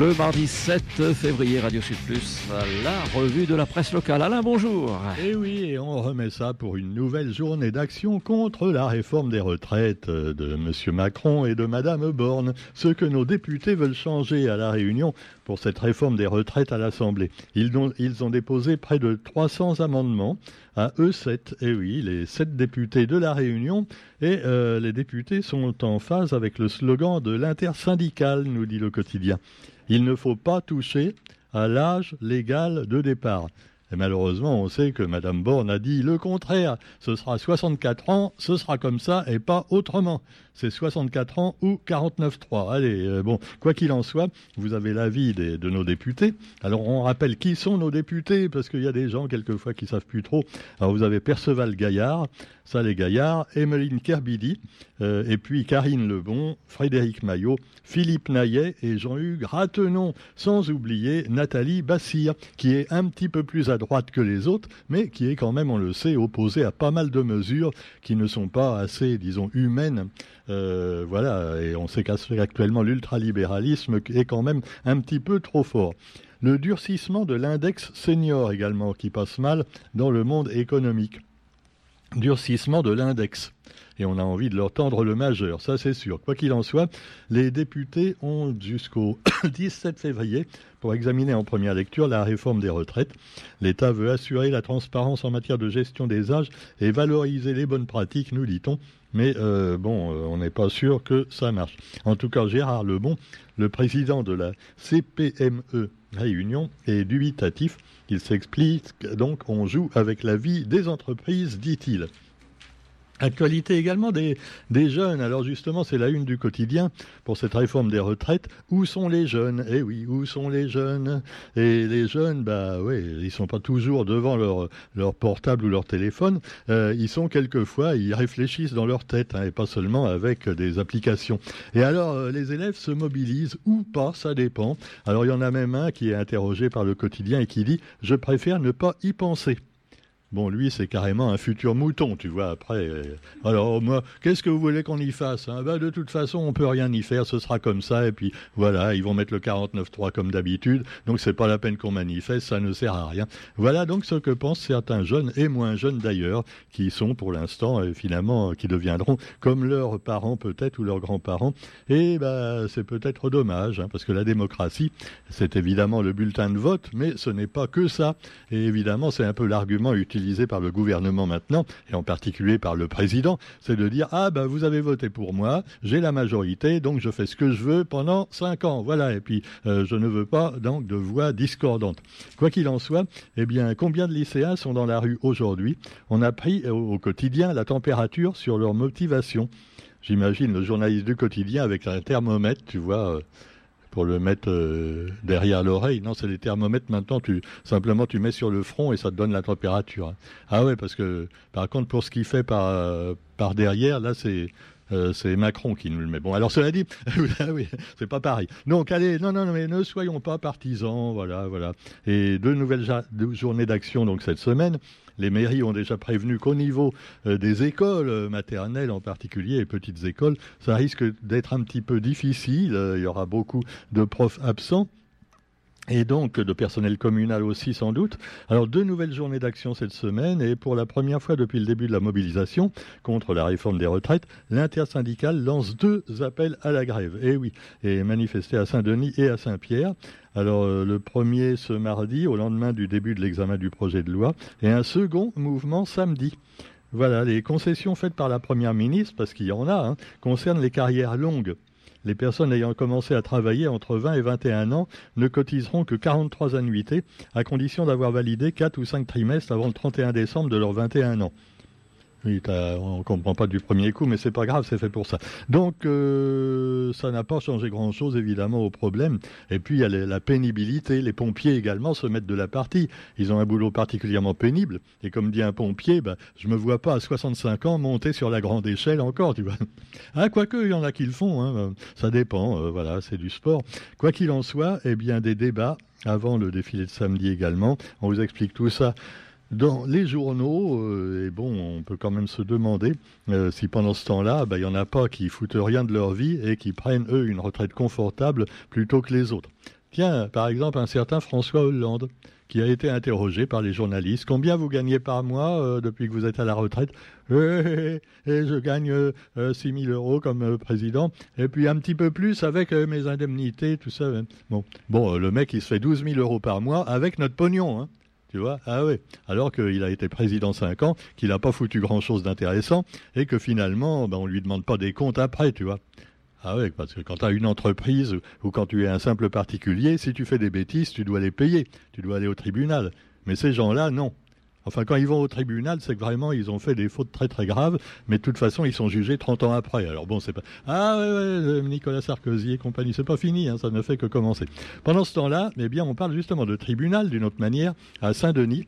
Le mardi 7 février, Radio Sud Plus, la revue de la presse locale. Alain, bonjour. Et eh oui, et on remet ça pour une nouvelle journée d'action contre la réforme des retraites de M. Macron et de Mme Borne. Ce que nos députés veulent changer à La Réunion pour cette réforme des retraites à l'Assemblée. Ils ont, ils ont déposé près de 300 amendements à eux 7. Et oui, les 7 députés de La Réunion. Et euh, les députés sont en phase avec le slogan de l'intersyndical, nous dit le quotidien. Il ne faut pas toucher à l'âge légal de départ. Et malheureusement, on sait que Mme Borne a dit le contraire. Ce sera 64 ans, ce sera comme ça et pas autrement. C'est 64 ans ou 49-3. Allez, euh, bon, quoi qu'il en soit, vous avez l'avis de nos députés. Alors, on rappelle qui sont nos députés, parce qu'il y a des gens, quelquefois, qui savent plus trop. Alors, vous avez Perceval Gaillard, Salé Gaillard, Emeline Kerbidi, euh, et puis Karine Lebon, Frédéric Maillot, Philippe Naillet et Jean-Hugues Ratenon, sans oublier Nathalie Bassir, qui est un petit peu plus à droite que les autres, mais qui est quand même, on le sait, opposée à pas mal de mesures qui ne sont pas assez, disons, humaines. Euh, voilà, et on sait qu'actuellement l'ultralibéralisme est quand même un petit peu trop fort. Le durcissement de l'index senior également, qui passe mal dans le monde économique. Durcissement de l'index et on a envie de leur tendre le majeur, ça c'est sûr. Quoi qu'il en soit, les députés ont jusqu'au 17 février pour examiner en première lecture la réforme des retraites. L'État veut assurer la transparence en matière de gestion des âges et valoriser les bonnes pratiques, nous dit-on. Mais euh, bon, euh, on n'est pas sûr que ça marche. En tout cas, Gérard Lebon, le président de la CPME Réunion, est dubitatif. Il s'explique, donc on joue avec la vie des entreprises, dit-il. Actualité également des, des jeunes. Alors justement, c'est la une du quotidien pour cette réforme des retraites. Où sont les jeunes? Eh oui, où sont les jeunes? Et les jeunes, bah oui, ils sont pas toujours devant leur, leur portable ou leur téléphone. Euh, ils sont quelquefois, ils réfléchissent dans leur tête, hein, et pas seulement avec des applications. Et alors, euh, les élèves se mobilisent ou pas, ça dépend. Alors il y en a même un qui est interrogé par le quotidien et qui dit « Je préfère ne pas y penser ». Bon, lui, c'est carrément un futur mouton, tu vois. Après, euh, alors moi, qu'est-ce que vous voulez qu'on y fasse hein? Ben, De toute façon, on peut rien y faire, ce sera comme ça. Et puis voilà, ils vont mettre le 49.3 comme d'habitude. Donc c'est pas la peine qu'on manifeste, ça ne sert à rien. Voilà donc ce que pensent certains jeunes et moins jeunes d'ailleurs, qui sont pour l'instant euh, finalement, qui deviendront comme leurs parents peut-être ou leurs grands-parents. Et ben, c'est peut-être dommage, hein, parce que la démocratie, c'est évidemment le bulletin de vote, mais ce n'est pas que ça. Et évidemment, c'est un peu l'argument utile par le gouvernement maintenant, et en particulier par le président, c'est de dire ah ben vous avez voté pour moi, j'ai la majorité, donc je fais ce que je veux pendant cinq ans, voilà. Et puis euh, je ne veux pas donc de voix discordantes. Quoi qu'il en soit, eh bien combien de lycéens sont dans la rue aujourd'hui? On a pris au, quotidien la température sur leur motivation. J'imagine le journaliste du quotidien avec un thermomètre, tu vois. Euh, pour le mettre euh, derrière l'oreille. Non, c'est des thermomètres maintenant. Tu simplement tu mets sur le front et ça te donne la température. Hein. Ah ouais, parce que par contre pour ce qu'il fait par euh, par derrière, là c'est euh, c'est Macron qui nous le met. Bon, alors cela dit, oui, c'est pas pareil. Donc allez, non, non, mais ne soyons pas partisans, voilà, voilà. Et deux nouvelles journées d'action donc cette semaine. Les mairies ont déjà prévenu qu'au niveau euh, des écoles euh, maternelles en particulier et petites écoles, ça risque d'être un petit peu difficile. Il y aura beaucoup de profs absents et donc de personnel communal aussi sans doute. Alors deux nouvelles journées d'action cette semaine et pour la première fois depuis le début de la mobilisation contre la réforme des retraites, l'intersyndicale lance deux appels à la grève. Et oui, et manifester à Saint-Denis et à Saint-Pierre. Alors euh, le premier ce mardi au lendemain du début de l'examen du projet de loi et un second mouvement samedi. Voilà, les concessions faites par la Première ministre, parce qu'il y en a, hein, concernent les carrières longues les personnes ayant commencé à travailler entre 20 et 21 ans ne cotiseront que 43 annuités, à condition d'avoir validé 4 ou 5 trimestres avant le 31 décembre de leurs 21 ans. Oui, on ne comprend pas du premier coup, mais c'est pas grave, c'est fait pour ça. Donc, euh, ça n'a pas changé grand-chose, évidemment, au problème. Et puis, il y a la pénibilité. Les pompiers également se mettent de la partie. Ils ont un boulot particulièrement pénible. Et comme dit un pompier, bah, je me vois pas à 65 ans monter sur la grande échelle encore, tu vois. Ah, quoique, il y en a qui le font. Hein. Ça dépend. Euh, voilà, c'est du sport. Quoi qu'il en soit, eh bien, des débats avant le défilé de samedi également. On vous explique tout ça dans les journaux, euh, et bon, on peut quand même se demander euh, si pendant ce temps-là, bah, il n'y en a pas qui foutent rien de leur vie et qui prennent, eux, une retraite confortable plutôt que les autres. Tiens, par exemple, un certain François Hollande qui a été interrogé par les journalistes. Combien vous gagnez par mois euh, depuis que vous êtes à la retraite? Et, eh, eh, eh, je gagne 6 000 euros comme président, et puis un petit peu plus avec mes indemnités, tout ça. Hein. Bon, bon le mec, il se fait 12 000 euros par mois avec notre pognon. Hein. Tu vois? Ah oui. Alors qu'il a été président 5 ans, qu'il n'a pas foutu grand-chose d'intéressant, et que finalement, ben, on ne lui demande pas des comptes après, tu vois. Ah oui, parce que quand tu as une entreprise ou quand tu es un simple particulier, si tu fais des bêtises, tu dois les payer, tu dois aller au tribunal. Mais ces gens-là, non. Enfin, quand ils vont au tribunal, c'est que vraiment, ils ont fait des fautes très très graves, mais de toute façon, ils sont jugés 30 ans après. Alors bon, c'est pas... Ah ouais, ouais, Nicolas Sarkozy et compagnie, c'est pas fini, hein, ça ne fait que commencer. Pendant ce temps-là, eh bien, on parle justement de tribunal d'une autre manière, à Saint-Denis,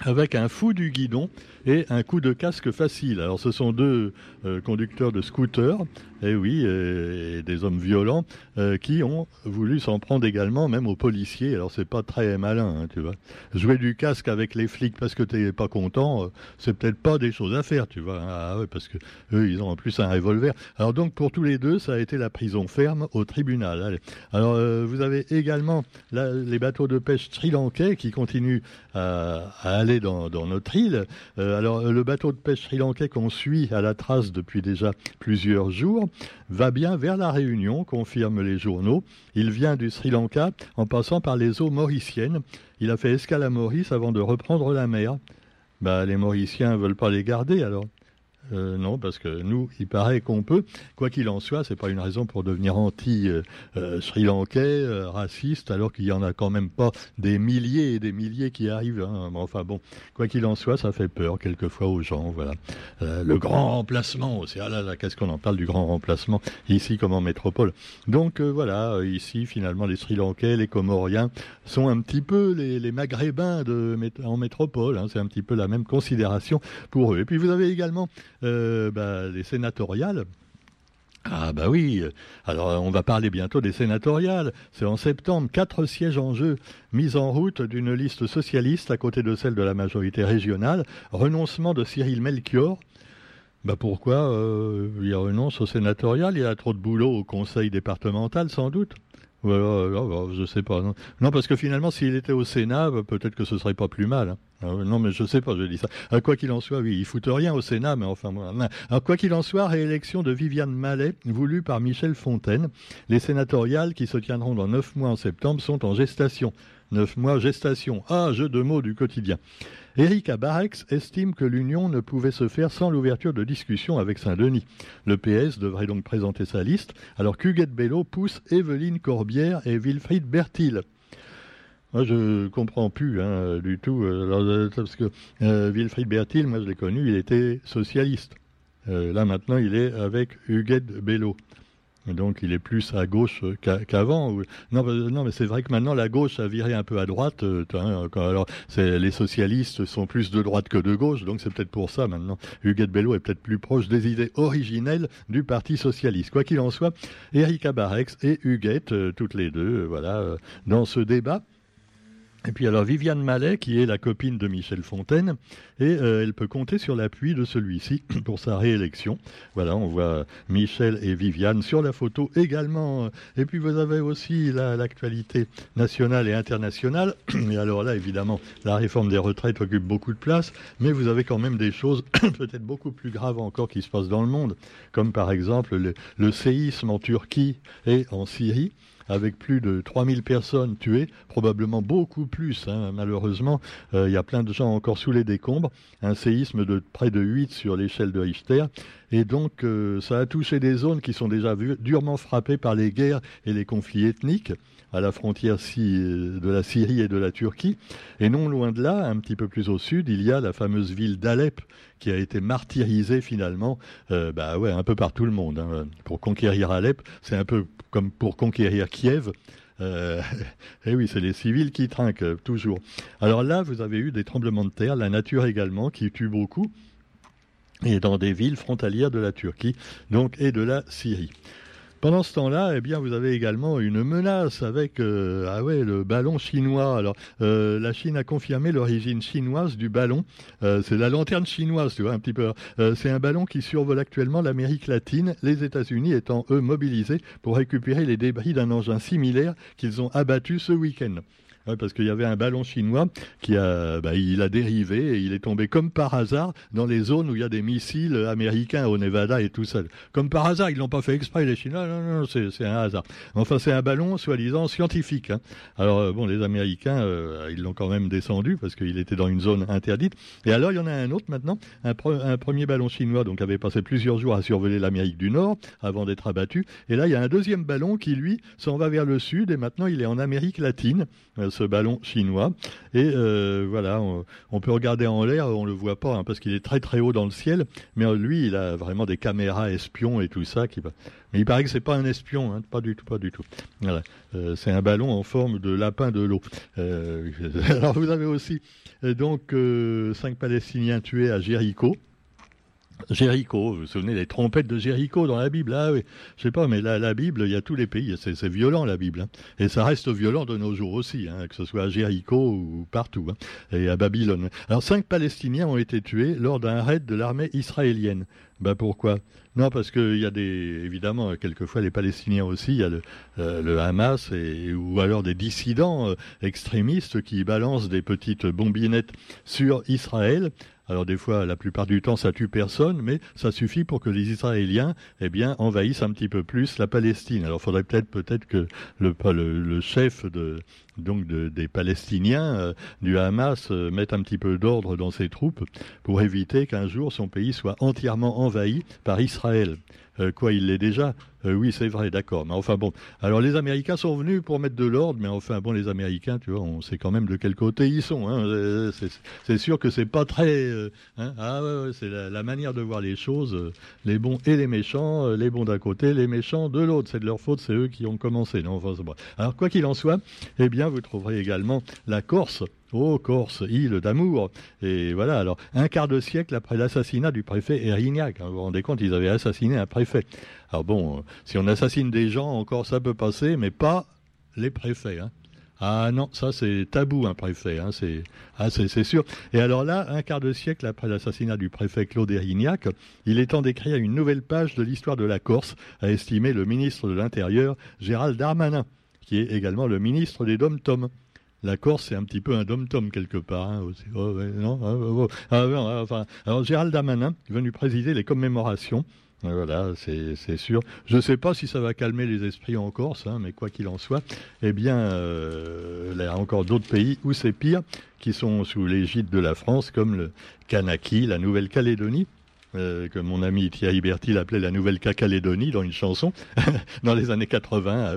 avec un fou du guidon et un coup de casque facile. Alors ce sont deux euh, conducteurs de scooter et eh oui, et, des hommes violents euh, qui ont voulu s'en prendre également, même aux policiers. Alors c'est pas très malin, hein, tu vois. Jouer du casque avec les flics parce que t'es pas content, euh, c'est peut-être pas des choses à faire, tu vois. Ah, ouais, parce que eux, ils ont en plus un revolver. Alors donc pour tous les deux, ça a été la prison ferme au tribunal. Allez. Alors euh, vous avez également les bateaux de pêche sri-lankais qui continuent à, aller dans, dans, notre île. alors le bateau de pêche sri-lankais qu'on suit à la trace depuis déjà plusieurs jours va bien vers la Réunion, confirment les journaux. Il vient du Sri Lanka en passant par les eaux mauriciennes. Il a fait escale à Maurice avant de reprendre la mer. Bah, les Mauriciens veulent pas les garder alors. Euh, non, parce que nous, il paraît qu'on peut. Quoi qu'il en soit, c'est pas une raison pour devenir anti-sri lankais, euh, raciste, alors qu'il y en a quand même pas des milliers et des milliers qui arrivent. Hein. Enfin bon, quoi qu'il en soit, ça fait peur quelquefois aux gens. Voilà. Euh, le grand remplacement aussi. Ah là là, qu'est-ce qu'on en parle du grand remplacement ici comme en métropole. Donc voilà, ici finalement les Sri Lankais, les Comoriens sont un petit peu les, Maghrébins en métropole. Hein. C'est un petit peu la même considération pour eux. Et puis vous avez également euh, bah, les sénatoriales. Ah bah oui, alors on va parler bientôt des sénatoriales. C'est en septembre, quatre sièges en jeu, mise en route d'une liste socialiste à côté de celle de la majorité régionale, renoncement de Cyril Melchior. Bah pourquoi euh, il renonce au sénatorial Il a trop de boulot au conseil départemental sans doute. Voilà, je sais pas. Non. parce que finalement, s'il était au Sénat, bah, peut-être que ce serait pas plus mal. Hein. Ah non, mais je sais pas, je dis ça. Quoi qu'il en soit, oui, il fout rien au Sénat, mais enfin, moi. Alors, quoi qu'il en soit, réélection de Viviane Mallet, voulue par Michel Fontaine. Les sénatoriales, qui se tiendront dans neuf mois en septembre, sont en gestation. Neuf mois gestation. Ah, jeu de mots du quotidien. Éric Abarex estime que l'union ne pouvait se faire sans l'ouverture de discussions avec Saint-Denis. Le PS devrait donc présenter sa liste, alors qu'Huguette Bello pousse Evelyne Corbière et Wilfried Bertil. Moi, je comprends plus hein, du tout, euh, euh, parce que euh, Wilfried Bertil, moi je l'ai connu, il était socialiste. là maintenant, il est avec Huguette Bello. Donc il est plus à gauche qu'avant. Non, non, mais c'est vrai que maintenant la gauche a viré un peu à droite. Euh, alors les socialistes sont plus de droite que de gauche, donc c'est peut-être pour ça maintenant. Huguette Bello est peut-être plus proche des idées originelles du Parti socialiste. Quoi qu'il en soit, Erika Barex et Huguette, toutes les deux, voilà, dans ce débat. Et puis alors Viviane Mallet, qui est la copine de Michel Fontaine, et euh, elle peut compter sur l'appui de celui-ci pour sa réélection. Voilà, on voit Michel et Viviane sur la photo également. Et puis vous avez aussi l'actualité nationale et internationale. Et alors là, évidemment, la réforme des retraites occupe beaucoup de place, mais vous avez quand même des choses peut-être beaucoup plus graves encore qui se passent dans le monde, comme par exemple le, le séisme en Turquie et en Syrie avec plus de 3000 personnes tuées, probablement beaucoup plus, hein, malheureusement. Euh, il y a plein de gens encore sous les décombres. Un séisme de près de 8 sur l'échelle de Richter. Et donc, euh, ça a touché des zones qui sont déjà durement frappées par les guerres et les conflits ethniques à la frontière de la Syrie et de la Turquie. Et non loin de là, un petit peu plus au sud, il y a la fameuse ville d'Alep qui a été martyrisée finalement euh, bah ouais, un peu par tout le monde. Hein. Pour conquérir Alep, c'est un peu comme pour conquérir Kiev. Euh, et eh oui, c'est les civils qui trinquent euh, toujours. Alors là, vous avez eu des tremblements de terre, la nature également, qui tue beaucoup, et dans des villes frontalières de la Turquie, donc et de la Syrie. Pendant ce temps-là, eh bien, vous avez également une menace avec euh, ah ouais, le ballon chinois. Alors, euh, la Chine a confirmé l'origine chinoise du ballon. Euh, c'est la lanterne chinoise, tu vois, un petit peu. c'est un ballon qui survole actuellement l'Amérique latine, les États-Unis étant eux mobilisés pour récupérer les débris d'un engin similaire qu'ils ont abattu ce week-end parce qu'il y avait un ballon chinois qui a, bah, il a dérivé et il est tombé comme par hasard dans les zones où il y a des missiles américains au Nevada et tout ça. Comme par hasard, ils l'ont pas fait exprès les Chinois. Non, non, c'est un hasard. Enfin, c'est un ballon soi-disant scientifique. Hein. Alors euh, bon, les Américains, euh, ils l'ont quand même descendu parce qu'il était dans une zone interdite. Et alors, il y en a un autre maintenant, un, un premier ballon chinois, donc avait passé plusieurs jours à survoler l'Amérique du Nord avant d'être abattu. Et là, il y a un deuxième ballon qui lui s'en va vers le sud et maintenant il est en Amérique latine. Euh, ce ballon chinois. Et euh, voilà, on, peut regarder en l'air, on le voit pas hein, parce qu'il est très très haut dans le ciel. Mais euh, lui, il a vraiment des caméras espions et tout ça. Qui... Mais il paraît que c'est pas un espion, hein, pas du tout, pas du tout. Voilà. c'est un ballon en forme de lapin de l'eau. alors vous avez aussi donc cinq Palestiniens tués à Jéricho. Jéricho, vous vous souvenez des trompettes de Jéricho dans la Bible? Ah oui, je sais pas, mais la, la Bible, il y a tous les pays, c'est violent la Bible. Hein. Et ça reste violent de nos jours aussi, hein, que ce soit à Jéricho ou partout, hein, et à Babylone. Alors cinq Palestiniens ont été tués lors d'un raid de l'armée israélienne. Ben pourquoi? Non, parce qu'il y a des, évidemment, quelquefois les Palestiniens aussi, il y a le, euh, Hamas et, ou alors des dissidents euh, extrémistes qui balancent des petites bombinettes sur Israël alors des fois, la plupart du temps, ça tue personne, mais ça suffit pour que les Israéliens, eh bien, envahissent un petit peu plus la Palestine. Alors, faudrait peut-être peut-être que le, le, chef de donc des Palestiniens euh, du Hamas euh, mette un petit peu d'ordre dans ses troupes pour éviter qu'un jour son pays soit entièrement envahi par Israël. Euh, quoi, il l'est déjà? Oui, c'est vrai, d'accord. Mais enfin bon, alors les Américains sont venus pour mettre de l'ordre, mais enfin bon, les Américains, tu vois, on sait quand même de quel côté ils sont. Hein. C'est sûr que c'est pas très. Hein. ah ouais, c'est la, manière de voir les choses, les bons et les méchants, les bons d'un côté, les méchants de l'autre. C'est de leur faute, c'est eux qui ont commencé. Non, enfin, bon. Alors quoi qu'il en soit, eh bien, vous trouverez également la Corse Oh, Corse, île d'amour. Et voilà, alors, un quart de siècle après l'assassinat du préfet Erignac. Hein, vous vous rendez compte, ils avaient assassiné un préfet. Alors bon, si on assassine des gens, encore ça peut passer, mais pas les préfets. Hein. Ah non, ça c'est tabou un préfet, hein, c'est ah, c'est sûr. Et alors là, un quart de siècle après l'assassinat du préfet Claude Erignac, il est temps d'écrire une nouvelle page de l'histoire de la Corse, a estimé le ministre de l'Intérieur Gérald Darmanin, qui est également le ministre des Dom-Tom la Corse, c'est un petit peu un dom-tom quelque part. Alors Gérald Damanin venu présider les commémorations. Voilà, c'est sûr. Je ne sais pas si ça va calmer les esprits en Corse, hein, mais quoi qu'il en soit, eh bien, euh, il y a encore d'autres pays où c'est pire, qui sont sous l'égide de la France, comme le Kanaki, la Nouvelle-Calédonie, euh, que mon ami Thierry Bertil appelait la Nouvelle Calédonie dans une chanson, dans les années 80, ah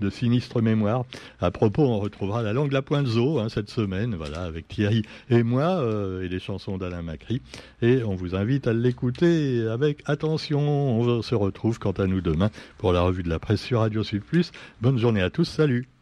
de sinistre mémoire. À propos, on retrouvera la langue la pointe zo hein, cette semaine, voilà, avec Thierry et moi, euh, et les chansons d'Alain Macri. Et on vous invite à l'écouter avec attention. On se retrouve quant à nous demain pour la revue de la presse sur Radio Sud. Bonne journée à tous, salut